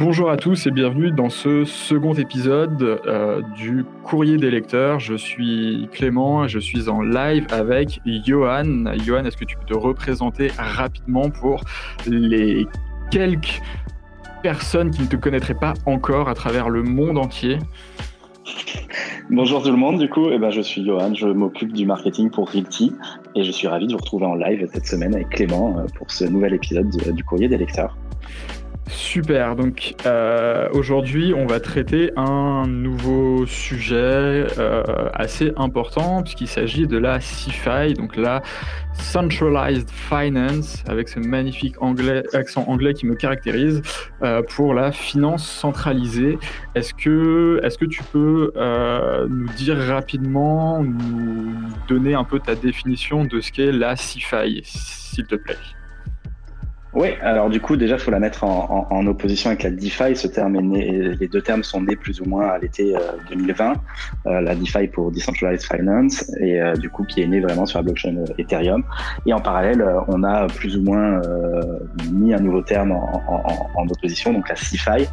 Bonjour à tous et bienvenue dans ce second épisode euh, du Courrier des lecteurs. Je suis Clément et je suis en live avec Johan. Johan, est-ce que tu peux te représenter rapidement pour les quelques personnes qui ne te connaîtraient pas encore à travers le monde entier? Bonjour tout le monde, du coup, eh ben, je suis Johan, je m'occupe du marketing pour Realty et je suis ravi de vous retrouver en live cette semaine avec Clément euh, pour ce nouvel épisode du Courrier des lecteurs. Super, donc euh, aujourd'hui on va traiter un nouveau sujet euh, assez important puisqu'il s'agit de la CFI, donc la Centralized Finance, avec ce magnifique accent anglais qui me caractérise, euh, pour la finance centralisée. Est-ce que, est que tu peux nous dire rapidement, nous donner un peu ta définition de ce qu'est la CFI, s'il te plaît? Oui, alors du coup, déjà, il faut la mettre en, opposition avec la DeFi. Ce terme est né, les deux termes sont nés plus ou moins à l'été 2020. Euh, euh, la DeFi pour Decentralized Finance, et euh, du coup, qui est né vraiment sur la blockchain Ethereum. Et en parallèle, on a plus ou moins mis un nouveau terme en, opposition, donc la CeFi.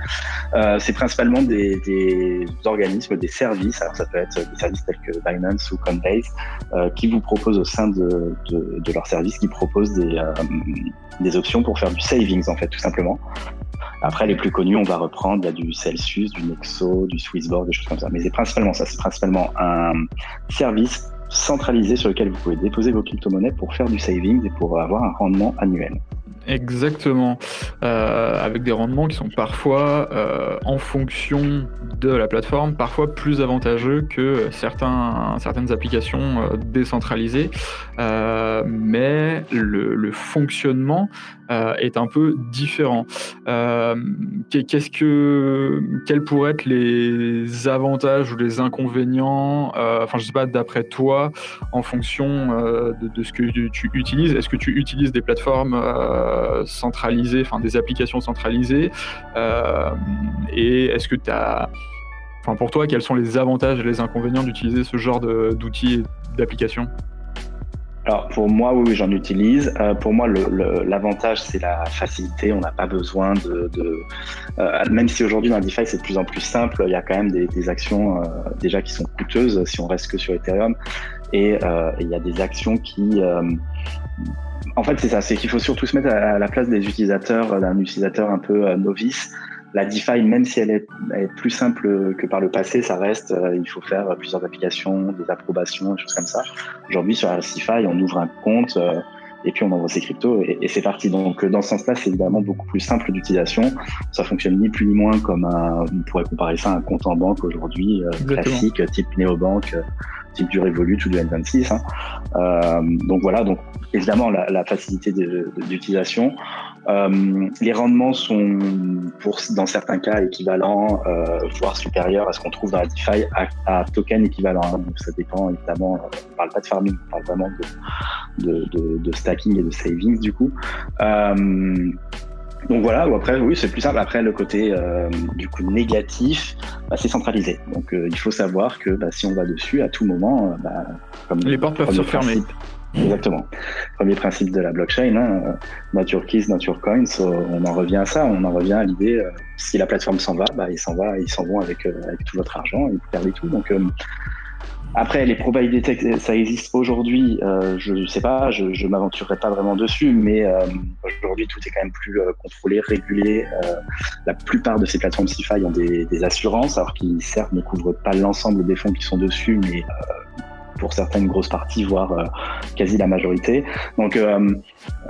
C'est principalement des, organismes, des services, alors ça peut être des services tels que Binance ou Coinbase, qui vous proposent au sein de, de, de leurs services, qui proposent des, des options pour faire du savings, en fait, tout simplement. Après, les plus connus, on va reprendre il y a du Celsius, du Nexo, du Swissborg, des choses comme ça. Mais c'est principalement ça, c'est principalement un service centralisé sur lequel vous pouvez déposer vos crypto-monnaies pour faire du savings et pour avoir un rendement annuel. Exactement, euh, avec des rendements qui sont parfois euh, en fonction de la plateforme, parfois plus avantageux que certains, certaines applications euh, décentralisées, mais le, fonctionnement est un peu différent. Que, quels pourraient être les avantages ou les inconvénients, enfin je sais pas, d'après toi, en fonction de, de, ce que tu utilises? Est-ce que tu utilises des plateformes centralisées, enfin des applications centralisées euh, Et est-ce que tu as, enfin pour toi, quels sont les avantages et les inconvénients d'utiliser ce genre d'outils et d'applications? Alors pour moi, oui, j'en utilise. Euh, pour moi, l'avantage, c'est la facilité. On n'a pas besoin de... même si aujourd'hui dans DeFi, c'est de plus en plus simple, il y a quand même des, actions déjà qui sont coûteuses si on reste que sur Ethereum. Et il y a des actions qui en fait, c'est ça, c'est qu'il faut surtout se mettre à la place des utilisateurs, d'un utilisateur un peu euh, novice. La DeFi, même si elle est, plus simple que par le passé, ça reste, euh, il faut faire plusieurs applications, des approbations, des choses comme ça. Aujourd'hui, sur la DeFi, on ouvre un compte euh, et puis on envoie ses cryptos et, c'est parti. Donc, dans ce sens-là, c'est évidemment beaucoup plus simple d'utilisation. Ça fonctionne ni plus ni moins comme un, on pourrait comparer ça à un compte en banque aujourd'hui, classique, type néobanque type du Revolut ou du N26. Hein. Euh, donc voilà, donc évidemment la, facilité d'utilisation. Euh, les rendements sont, dans certains cas, équivalents, euh, voire supérieurs à ce qu'on trouve dans la DeFi à, token équivalent. Hein. Donc ça dépend évidemment, on parle pas de farming, on parle vraiment de, stacking et de savings du coup. Donc voilà, ou après, oui, c'est plus simple. Après, le côté euh, du coup négatif, bah, c'est centralisé. Donc euh, il faut savoir que bah, si on va dessus, à tout moment, euh, bah, comme les portes peuvent se fermer. Exactement. Premier principe de la blockchain, hein, not your keys, not your coins. on en revient à ça. On en revient à l'idée, si la plateforme s'en va, bah, ils s'en va, ils s'en vont avec, avec tout votre argent et vous perdez tout. Donc après, les probabilités ça existe aujourd'hui, euh, je ne sais pas, je ne m'aventurerai pas vraiment dessus, mais euh, aujourd'hui, tout est quand même plus euh, contrôlé, régulé. la plupart de ces plateformes CeFi ont des, des, assurances, alors qui certes ne couvrent pas l'ensemble des fonds qui sont dessus, mais pour certaines grosses parties, voire quasi la majorité. Donc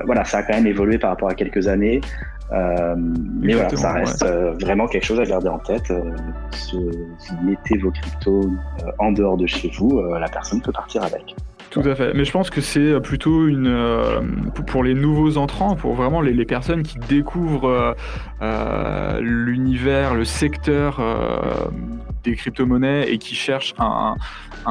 voilà, ça a quand même évolué par rapport à quelques années. Euh, mais voilà, ça reste euh, vraiment quelque chose à garder en tête. Euh, si vous mettez vos cryptos en dehors de chez vous, la personne peut partir avec. Tout à fait. Mais je pense que c'est plutôt une pour les nouveaux entrants, pour vraiment les, personnes qui découvrent l'univers, le secteur des crypto-monnaies et qui cherchent un,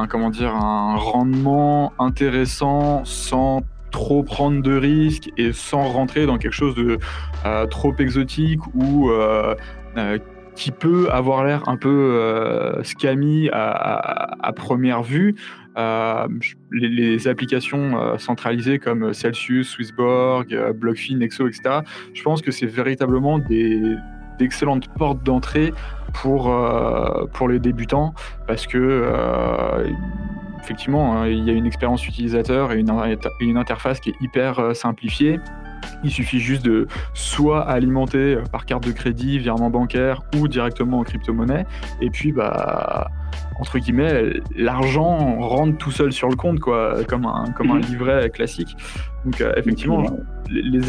comment dire un rendement intéressant sans trop prendre de risques et sans rentrer dans quelque chose de euh, trop exotique ou euh, euh, qui peut avoir l'air un peu scammy à, première vue. Les, applications centralisées comme Celsius, Swissborg, BlockFi, Nexo, etc. Je pense que c'est véritablement des, d'excellentes portes d'entrée pour, pour les débutants parce que effectivement, hein, il y a une expérience utilisateur et une, une interface qui est hyper simplifiée. Il suffit juste de soit alimenter par carte de crédit, virement bancaire ou directement en crypto-monnaie. Et puis, bah, entre guillemets, l'argent rentre tout seul sur le compte, quoi, comme un, comme un mhm. livret classique. Donc, euh, effectivement,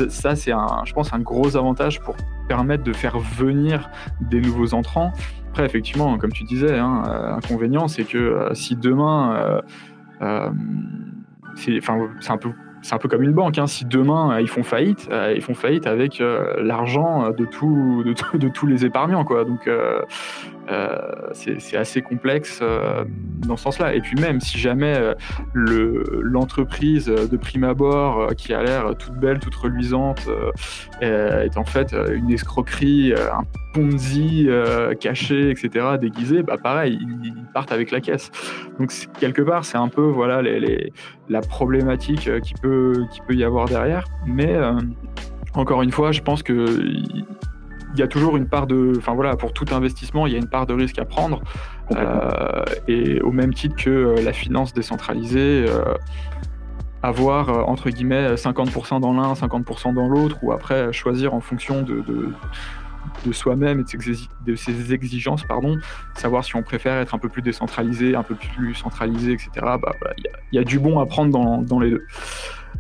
ça, c'est, un, je pense, un gros avantage pour permettre de faire venir des nouveaux entrants. Après, effectivement, comme tu disais, hein, euh, inconvénient, c'est que euh, si demain, c'est, c'est un peu c'est un peu comme une banque. Hein. Si demain euh, ils font faillite, euh, ils font faillite avec euh, l'argent de, tout, de, tous les épargnants. Quoi. Donc c'est assez complexe dans ce sens-là. Et puis même si jamais l'entreprise de prime abord qui a l'air toute belle, toute reluisante, est en fait une escroquerie, un Ponzi caché, etc., déguisé, bah pareil, ils, partent avec la caisse. Donc quelque part, c'est un peu voilà la problématique qui peut qui peut y avoir derrière. Mais euh, encore une fois, je pense que il y a toujours une part de, enfin voilà, pour tout investissement, il y a une part de risque à prendre. Euh, et au même titre que euh, la finance décentralisée, avoir entre guillemets 50% dans l'un, 50% dans l'autre, ou après choisir en fonction de, de soi-même et de ses, exigences, pardon, savoir si on préfère être un peu plus décentralisé, un peu plus centralisé, etc. Bah, il y, a du bon à prendre dans, dans les deux.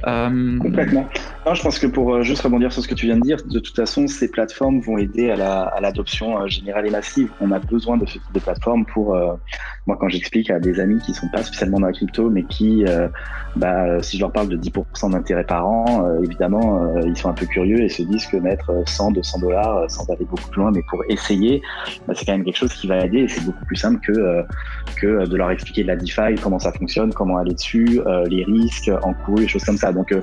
Euh, Complètement. Non, je pense que pour euh, juste rebondir sur ce que tu viens de dire, de toute façon, ces plateformes vont aider à l'adoption euh, générale et massive. On a besoin de ce type de plateforme pour, moi, quand j'explique à des amis qui sont pas spécialement dans la crypto, mais qui, bah, si je leur parle de 10% d'intérêt par an, évidemment, ils sont un peu curieux et se disent que mettre 100, 200 dollars sans aller beaucoup plus loin, mais pour essayer, bah, c'est quand même quelque chose qui va aider et c'est beaucoup plus simple que, de leur expliquer la DeFi, comment ça fonctionne, comment aller dessus, les risques encourus, les choses comme ça. Donc euh,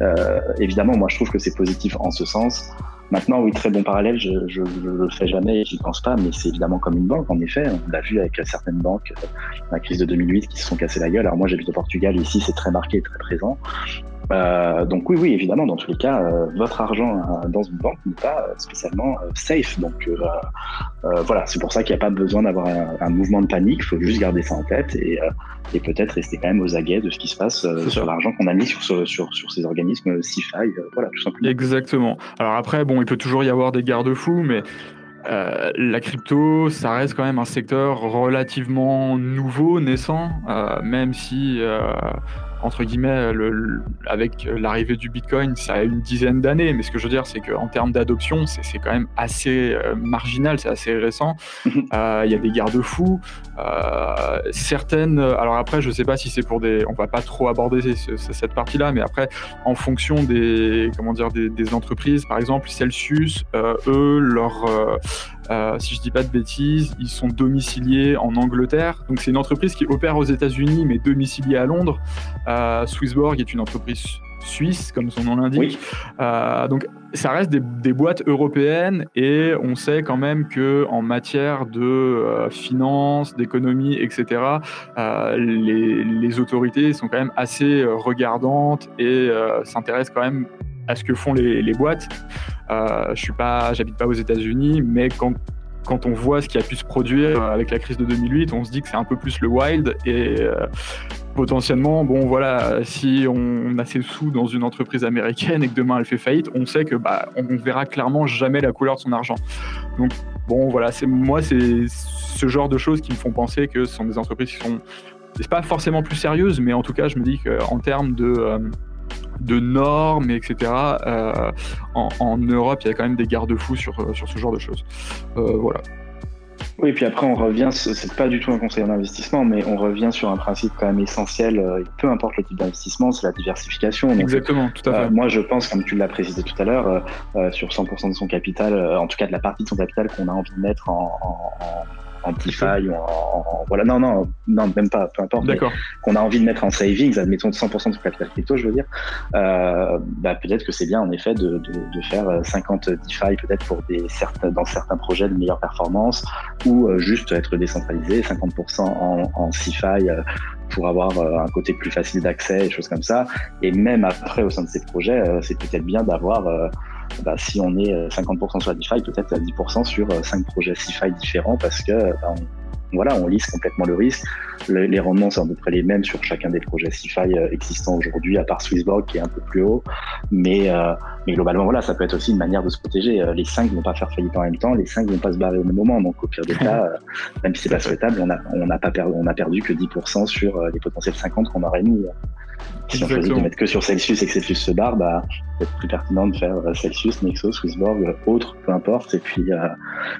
euh, évidemment, moi je trouve que c'est positif en ce sens. Maintenant, oui, très bon parallèle, je ne le fais jamais, j'y pense pas, mais c'est évidemment comme une banque, en effet. On l'a vu avec certaines banques, euh, la crise de 2008, qui se sont cassées la gueule. Alors moi, j'habite au Portugal, ici, c'est très marqué, très présent. Euh, donc oui, oui, évidemment, dans tous les cas, euh, votre argent euh, dans une banque n'est pas spécialement safe. Donc voilà, c'est pour ça qu'il n'y a pas besoin d'avoir un, mouvement de panique. Il faut juste garder ça en tête et, et peut-être rester quand même aux aguets de ce qui se passe sur l'argent qu'on a mis sur, sur, sur, ces organismes CIFI. voilà, tout simplement. Exactement. Alors après, bon, il peut toujours y avoir des garde-fous, mais la crypto, ça reste quand même un secteur relativement nouveau, naissant, même si entre guillemets, le, avec l'arrivée du Bitcoin, ça a une dizaine d'années. Mais ce que je veux dire, c'est qu'en termes d'adoption, c'est quand même assez euh, marginal, c'est assez récent. Euh, il y a des garde-fous. Euh, certaines. Alors après, je sais pas si c'est pour des. On va pas trop aborder cette partie-là, mais après, en fonction des comment dire des, des entreprises, par exemple Celsius, eux, leur euh, si je dis pas de bêtises, ils sont domiciliés en Angleterre. Donc c'est une entreprise qui opère aux États-Unis mais domiciliée à Londres. Euh, Swissborg est une entreprise suisse, comme son nom l'indique. Euh, donc ça reste des, boîtes européennes et on sait quand même que en matière de euh, finance, d'économie, etc., les, les, autorités sont quand même assez regardantes et s'intéressent quand même à ce que font les, boîtes. Euh, je suis pas, j'habite pas aux États-Unis, mais quand quand on voit ce qui a pu se produire avec la crise de 2008, on se dit que c'est un peu plus le wild et euh, potentiellement, bon voilà, si on a ses sous dans une entreprise américaine et que demain elle fait faillite, on sait que bah on verra clairement jamais la couleur de son argent. Donc bon voilà, c'est moi c'est ce genre de choses qui me font penser que ce sont des entreprises qui sont c'est pas forcément plus sérieuses, mais en tout cas je me dis qu'en termes de euh, de normes, etc. Euh, en, Europe, il y a quand même des garde-fous sur, euh, sur ce genre de choses. Euh, voilà. Oui, puis après, on revient, c'est pas du tout un conseil d'investissement, mais on revient sur un principe quand même essentiel, peu importe le type d'investissement, c'est la diversification. Exactement, tout à fait. moi, je pense, comme tu l'as précisé tout à l'heure, sur 100% de son capital, en tout cas de la partie de son capital qu'on a envie de mettre en en DeFi ou en, voilà. Non non non même pas peu importe qu'on a envie de mettre en savings admettons de 100% de son capital crypto je veux dire euh, bah, peut-être que c'est bien en effet de, de, faire 50 DeFi peut-être pour des certains dans certains projets de meilleure performance ou euh, juste être décentralisé 50% en, en CeFi euh, pour avoir un côté plus facile d'accès et choses comme ça. Et même après au sein de ces projets c'est peut-être bien d'avoir bah, si on est 50% sur la DeFi, peut-être à 10% sur 5 projets CeFi différents parce que bah, on, voilà, on lisse complètement le risque. les rendements sont à peu près les mêmes sur chacun des projets CeFi euh, existants aujourd'hui, à part Swissborg qui est un peu plus haut. Mais, euh, mais globalement, voilà, ça peut être aussi une manière de se protéger. Euh, les cinq ne vont pas faire faillite en même temps, les cinq ne vont pas se barrer au même moment. Donc au pire des cas, même si c'est pas souhaitable, on n'a on a pas perdu, on a perdu que 10% sur les potentiels 50 qu'on aurait mis. Si on choisit de mettre que sur Celsius et que Celsius se barre, bah, c'est plus pertinent de faire Celsius, Nexo, Swissborg, autre, peu importe. Et puis,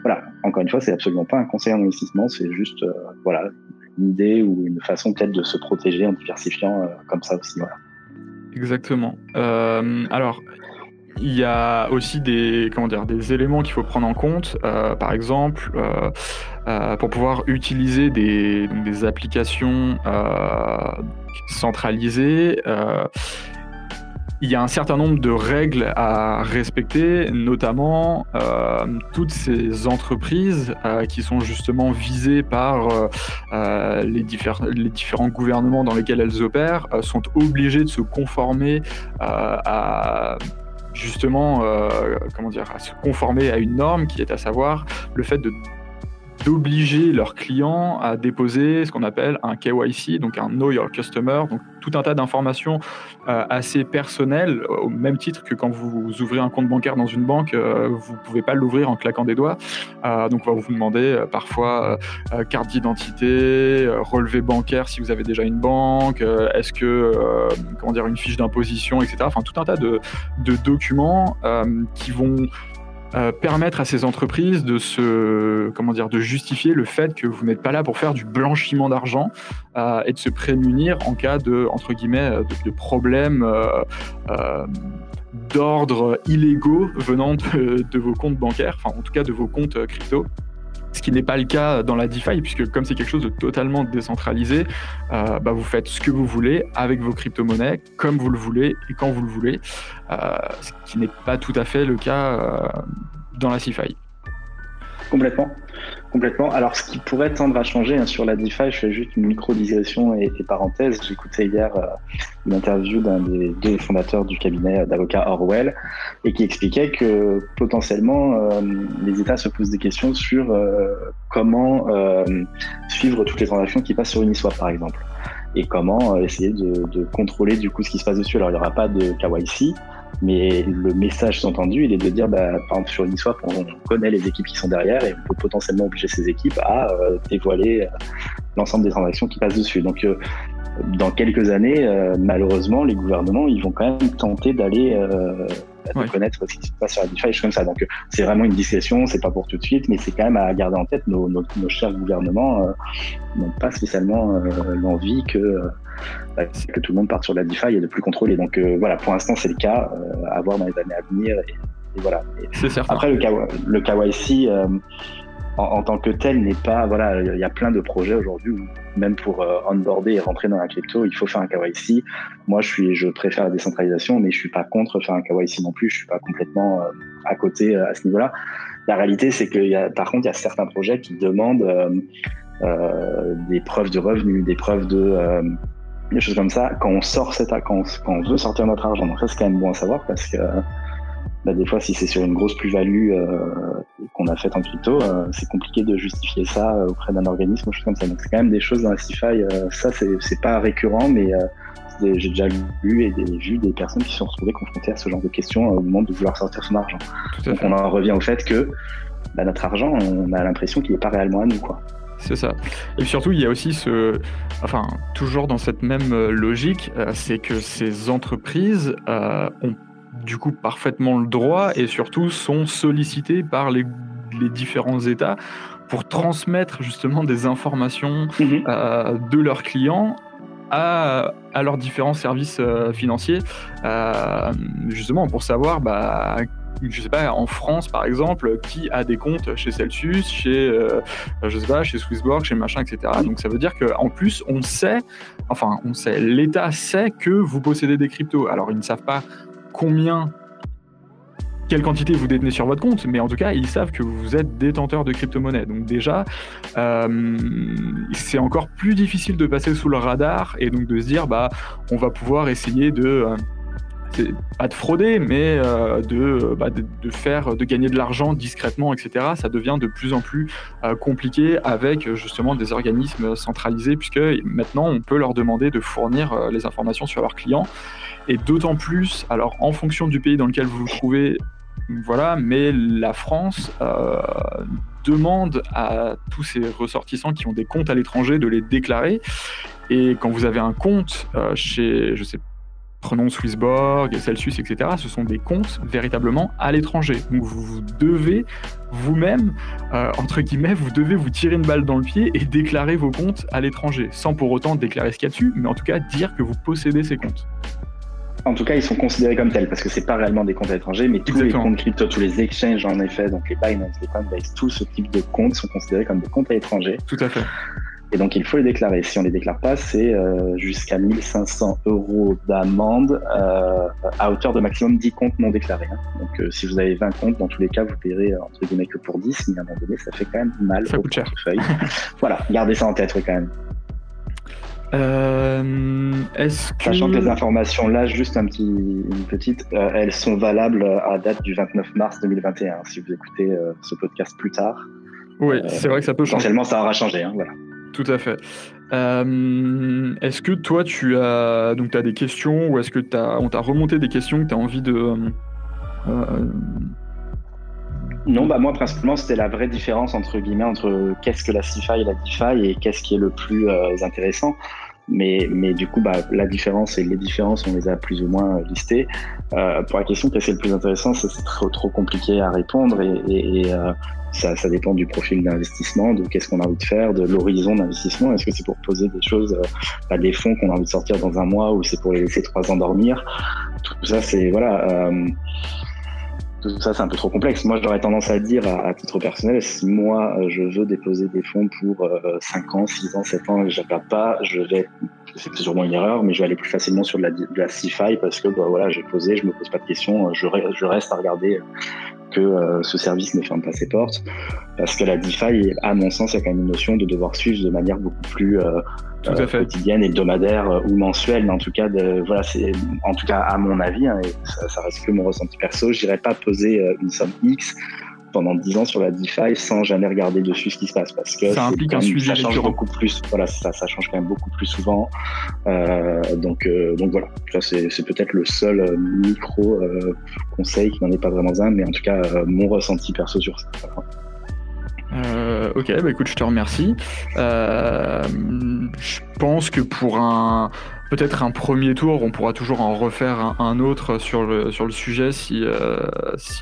voilà, encore une fois, c'est absolument pas un conseil en investissement, c'est juste euh, voilà, une idée ou une façon peut-être de se protéger en diversifiant euh, comme ça aussi. Voilà. Exactement. Euh, alors, il y a aussi des, comment dire, des éléments qu'il faut prendre en compte. par exemple, pour pouvoir utiliser des, des applications centralisées, il y a un certain nombre de règles à respecter, notamment euh, toutes ces entreprises euh, qui sont justement visées par euh, les, les, différents gouvernements dans lesquels elles opèrent sont obligées de se conformer à justement comment dire à se conformer à une norme qui est à savoir le fait de d'obliger leurs clients à déposer ce qu'on appelle un KYC, donc un Know Your Customer, donc tout un tas d'informations euh, assez personnelles, au même titre que quand vous ouvrez un compte bancaire dans une banque, euh, vous ne pouvez pas l'ouvrir en claquant des doigts. Euh, donc on va vous demander parfois carte d'identité, relevé bancaire si vous avez déjà une banque, est-ce que, comment dire, une fiche d'imposition, etc. Enfin tout un tas de, de documents qui vont euh, permettre à ces entreprises de se, comment dire, de justifier le fait que vous n'êtes pas là pour faire du blanchiment d'argent euh, et de se prémunir en cas de, entre guillemets, de, problèmes euh, d'ordre illégaux venant de, de, vos comptes bancaires, enfin en tout cas de vos comptes crypto ce qui n'est pas le cas dans la DeFi, puisque comme c'est quelque chose de totalement décentralisé, euh, bah, vous faites ce que vous voulez avec vos crypto-monnaies, comme vous le voulez et quand vous le voulez, euh, ce qui n'est pas tout à fait le cas euh, dans la CeFi. Complètement. Alors, ce qui pourrait tendre à changer hein, sur la DeFi, je fais juste une micro-digression et, parenthèse. J'écoutais hier euh, une interview d'un des deux fondateurs du cabinet d'avocats Orwell et qui expliquait que potentiellement euh, les États se posent des questions sur euh, comment suivre toutes les transactions qui passent sur Uniswap, par exemple, et comment essayer de, de, contrôler du coup ce qui se passe dessus. Alors, il n'y aura pas de KYC, mais le message entendu, il est de dire, bah, par exemple, sur Uniswap, on connaît les équipes qui sont derrière et on peut potentiellement obliger ces équipes à euh, dévoiler euh, l'ensemble des transactions qui passent dessus. Donc, euh, dans quelques années, malheureusement, les gouvernements, ils vont quand même tenter d'aller de connaître ce qui se passe sur la DeFi, comme ça. Donc, c'est vraiment une discussion, c'est pas pour tout de suite, mais c'est quand même à garder en tête. Nos, nos, nos chers gouvernements n'ont pas spécialement l'envie que bah, que tout le monde parte sur la DeFi et de plus contrôler. Donc euh, voilà, pour l'instant c'est le cas, euh, à voir dans les années à venir. Et, voilà. après le, le KYC euh, en, tant que tel n'est pas voilà, il y a plein de projets aujourd'hui où même pour onboarder et rentrer dans la crypto, il faut faire un KYC. Moi, je suis, je préfère la décentralisation, mais je suis pas contre faire un KYC non plus. Je suis pas complètement à côté à ce niveau-là. La réalité, c'est que y a, par contre, il y a certains projets qui demandent des preuves de revenus, des preuves de des choses comme ça, quand on sort cette, quand quand on veut sortir notre argent. Donc ça, c'est quand même bon à savoir parce que bah, des fois, si c'est sur une grosse plus-value euh, qu'on a faite en crypto, euh, c'est compliqué de justifier ça euh, auprès d'un organisme ou choses comme ça. Donc c'est quand même des choses dans la. Euh, ça, c'est pas récurrent, mais j'ai déjà lu et des, vu des personnes qui se sont retrouvées confrontées à ce genre de questions au moment de vouloir sortir son argent. Donc on en revient au fait que bah, notre argent, on a l'impression qu'il n'est pas réellement à nous, quoi. C'est ça. Et surtout, il y a aussi ce. Enfin, toujours dans cette même logique, c'est que ces entreprises euh, ont du coup parfaitement le droit et surtout sont sollicitées par les, différents États pour transmettre justement des informations mhm. de leurs clients à, à, leurs différents services financiers, justement pour savoir bah, je sais pas, en France par exemple, qui a des comptes chez Celsius, chez, euh, je sais pas, chez Swissborg, chez machin, etc. Donc ça veut dire qu'en plus, on sait, enfin, on sait, l'État sait que vous possédez des cryptos. Alors ils ne savent pas combien quelle quantité vous détenez sur votre compte, mais en tout cas, ils savent que vous êtes détenteur de crypto-monnaie. Donc déjà, euh, c'est encore plus difficile de passer sous le radar et donc de se dire, bah, on va pouvoir essayer de... Euh, pas de frauder, mais euh, bah, de, faire, de gagner de l'argent discrètement, etc. Ça devient de plus en plus euh, compliqué avec justement des organismes centralisés, puisque maintenant on peut leur demander de fournir euh, les informations sur leurs clients. Et d'autant plus, alors en fonction du pays dans lequel vous vous trouvez, voilà, mais la France demande à tous ces ressortissants qui ont des comptes à l'étranger de les déclarer. Et quand vous avez un compte chez, je sais pas, prenons Swissborg, Celsius, etc., ce sont des comptes véritablement à l'étranger. Donc vous, devez vous-même, euh, entre guillemets, vous devez vous tirer une balle dans le pied et déclarer vos comptes à l'étranger, sans pour autant déclarer ce qu'il y a dessus, mais en tout cas dire que vous possédez ces comptes. En tout cas, ils sont considérés comme tels parce que c'est pas réellement des comptes à l'étranger, mais tous les comptes crypto, tous les exchanges en effet, donc les Binance, les Coinbase, tout ce type de comptes sont considérés comme des comptes à l'étranger. Tout à fait. Et donc, il faut les déclarer. Si on les déclare pas, c'est euh, jusqu'à 1500 euros d'amende euh, à hauteur de maximum 10 comptes non déclarés. Hein. Donc, euh, si vous avez 20 comptes, dans tous les cas, vous paierez entre guillemets que pour 10, mais à un moment donné, ça fait quand même mal ça au portefeuille. voilà, gardez ça en tête quand même. est-ce que... Sachant que les informations là, juste un petit, une petite, elles sont valables à date du 29 mars 2021. Si vous écoutez ce podcast plus tard, oui, c'est vrai que ça peut changer. Potentiellement, ça aura changé. Hein, voilà. Tout à fait. Euh, est-ce que toi, tu as, donc, as des questions ou est-ce que as, on t'a remonté des questions que tu as envie de. Euh, euh, non, bah moi principalement c'était la vraie différence entre guillemets entre qu'est-ce que la CIFI et la DeFi et qu'est-ce qui est le plus intéressant. Mais, mais du coup, bah, la différence et les différences, on les a plus ou moins listées. pour la question qu'est-ce qui est le plus intéressant, c'est trop, compliqué à répondre et, ça, dépend du profil d'investissement, de qu'est-ce qu'on a envie de faire, de l'horizon d'investissement. Est-ce que c'est pour poser des choses, euh, bah, des fonds qu'on a envie de sortir dans un mois ou c'est pour les laisser trois ans dormir? Tout ça, c'est voilà. Euh, tout ça, c'est un peu trop complexe. Moi, j'aurais tendance à dire, à, titre personnel, si moi, euh, je veux déposer des fonds pour euh, 5 ans, 6 ans, 7 ans et je pas, je vais, c'est sûrement une erreur, mais je vais aller plus facilement sur de la, de la CFI parce que, bah, voilà, j'ai posé, je me pose pas de questions, je reste à regarder que euh, ce service ne ferme pas ses portes. Parce que la DeFi, à mon sens, il y a quand même une notion de devoir suivre de manière beaucoup plus euh, euh, quotidienne, hebdomadaire ou mensuelle. Mais en tout cas, de, voilà, c'est en tout cas à mon avis, hein, et ça, ça, reste que mon ressenti perso. Je n'irais pas poser une somme X pendant 10 ans sur la DeFi sans jamais regarder dessus ce qui se passe parce que ça implique un sujet ça change beaucoup plus voilà ça, ça change quand même beaucoup plus souvent. Euh, donc euh, donc voilà. C'est, c'est peut-être le seul euh, micro euh, conseil qui n'en est pas vraiment un mais en tout cas mon ressenti perso sur ça. Euh, ok, bah écoute, je te remercie. Euh, je pense que pour un, peut-être un premier tour, on pourra toujours en refaire un, autre sur le, sujet si, euh,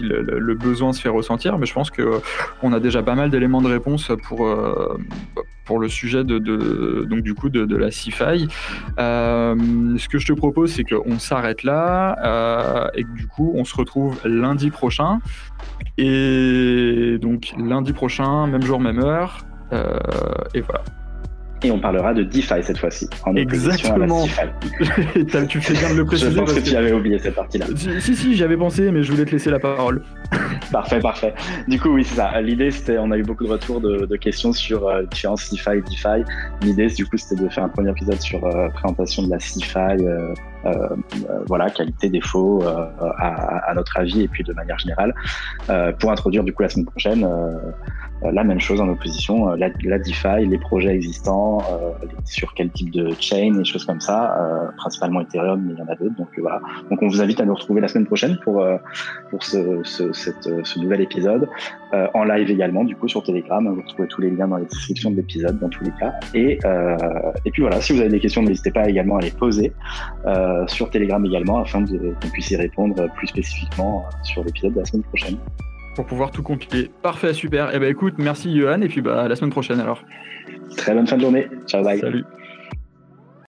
le, besoin se fait ressentir. Mais je pense qu'on a déjà pas mal d'éléments de réponse pour, euh, pour le sujet de, donc du coup de, la CIFI. Euh, ce que je te propose, c'est qu'on s'arrête là euh, et que du coup, on se retrouve lundi prochain. Et donc lundi prochain, même jour, même heure. Euh, et voilà et on parlera de DeFi cette fois-ci. Exactement. tu fais bien de le préciser. Je pense que tu avais oublié cette partie-là. Si, si, j'y avais pensé, mais je voulais te laisser la parole. parfait, parfait. Du coup, oui, c'est ça. L'idée, c'était, on a eu beaucoup de retours de, questions sur euh, différences CFI et DeFi. L'idée, du coup, c'était de faire un premier épisode sur euh, présentation de la CFI, euh, euh, voilà, qualité, défaut, à, à, notre avis, et puis de manière générale, pour introduire du coup la semaine prochaine euh, la même chose en opposition, euh, la, la DeFi, les projets existants, euh, sur quel type de chain, des choses comme ça, principalement Ethereum, mais il y en a d'autres. Donc voilà. Donc on vous invite à nous retrouver la semaine prochaine pour pour ce, ce, ce nouvel épisode, en live également, du coup sur Telegram. Vous retrouvez tous les liens dans les descriptions de l'épisode, dans tous les cas. Et et puis voilà, si vous avez des questions, n'hésitez pas également à les poser sur Telegram également, afin qu'on puisse y répondre plus spécifiquement sur l'épisode de la semaine prochaine pour pouvoir tout compiler. Parfait, super. Et eh ben écoute, merci Johan, et puis bah à la semaine prochaine alors. Très bonne fin de journée. Ciao, bye. Salut.